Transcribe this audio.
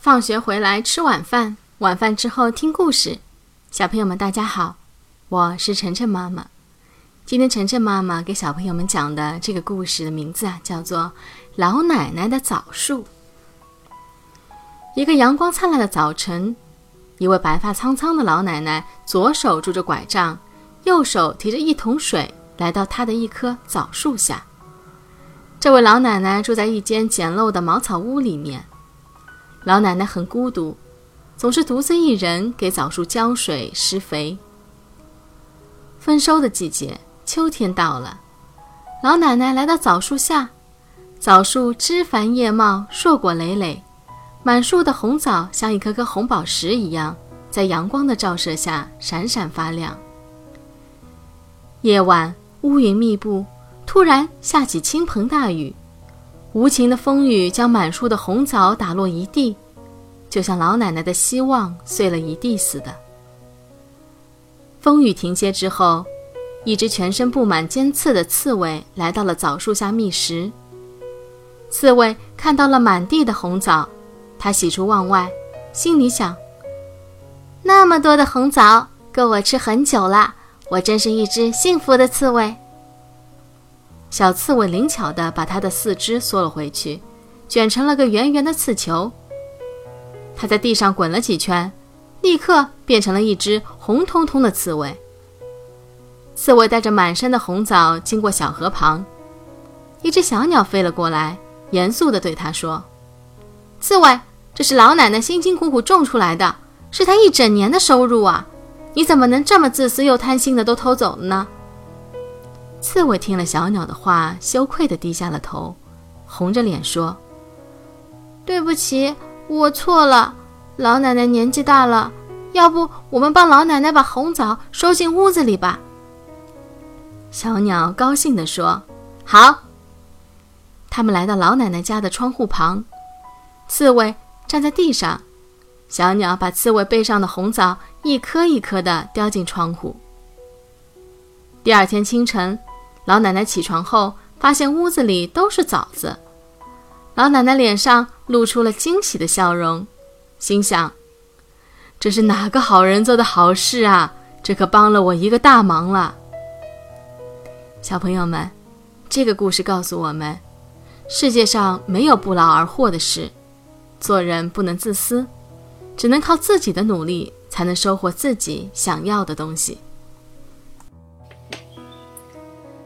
放学回来吃晚饭，晚饭之后听故事。小朋友们，大家好，我是晨晨妈妈。今天晨晨妈妈给小朋友们讲的这个故事的名字啊，叫做《老奶奶的枣树》。一个阳光灿烂的早晨，一位白发苍苍的老奶奶，左手拄着拐杖，右手提着一桶水，来到她的一棵枣树下。这位老奶奶住在一间简陋的茅草屋里面。老奶奶很孤独，总是独自一人给枣树浇水施肥。丰收的季节，秋天到了，老奶奶来到枣树下，枣树枝繁叶茂，硕果累累，满树的红枣像一颗颗红宝石一样，在阳光的照射下闪闪发亮。夜晚，乌云密布，突然下起倾盆大雨。无情的风雨将满树的红枣打落一地，就像老奶奶的希望碎了一地似的。风雨停歇之后，一只全身布满尖刺的刺猬来到了枣树下觅食。刺猬看到了满地的红枣，它喜出望外，心里想：那么多的红枣，够我吃很久了。我真是一只幸福的刺猬。小刺猬灵巧地把它的四肢缩了回去，卷成了个圆圆的刺球。它在地上滚了几圈，立刻变成了一只红彤彤的刺猬。刺猬带着满身的红枣经过小河旁，一只小鸟飞了过来，严肃地对它说：“刺猬，这是老奶奶辛辛苦苦种出来的，是她一整年的收入啊！你怎么能这么自私又贪心的都偷走了呢？”刺猬听了小鸟的话，羞愧地低下了头，红着脸说：“对不起，我错了。老奶奶年纪大了，要不我们帮老奶奶把红枣收进屋子里吧？”小鸟高兴地说：“好。”他们来到老奶奶家的窗户旁，刺猬站在地上，小鸟把刺猬背上的红枣一颗一颗地叼进窗户。第二天清晨。老奶奶起床后，发现屋子里都是枣子。老奶奶脸上露出了惊喜的笑容，心想：“这是哪个好人做的好事啊？这可帮了我一个大忙了。”小朋友们，这个故事告诉我们：世界上没有不劳而获的事，做人不能自私，只能靠自己的努力，才能收获自己想要的东西。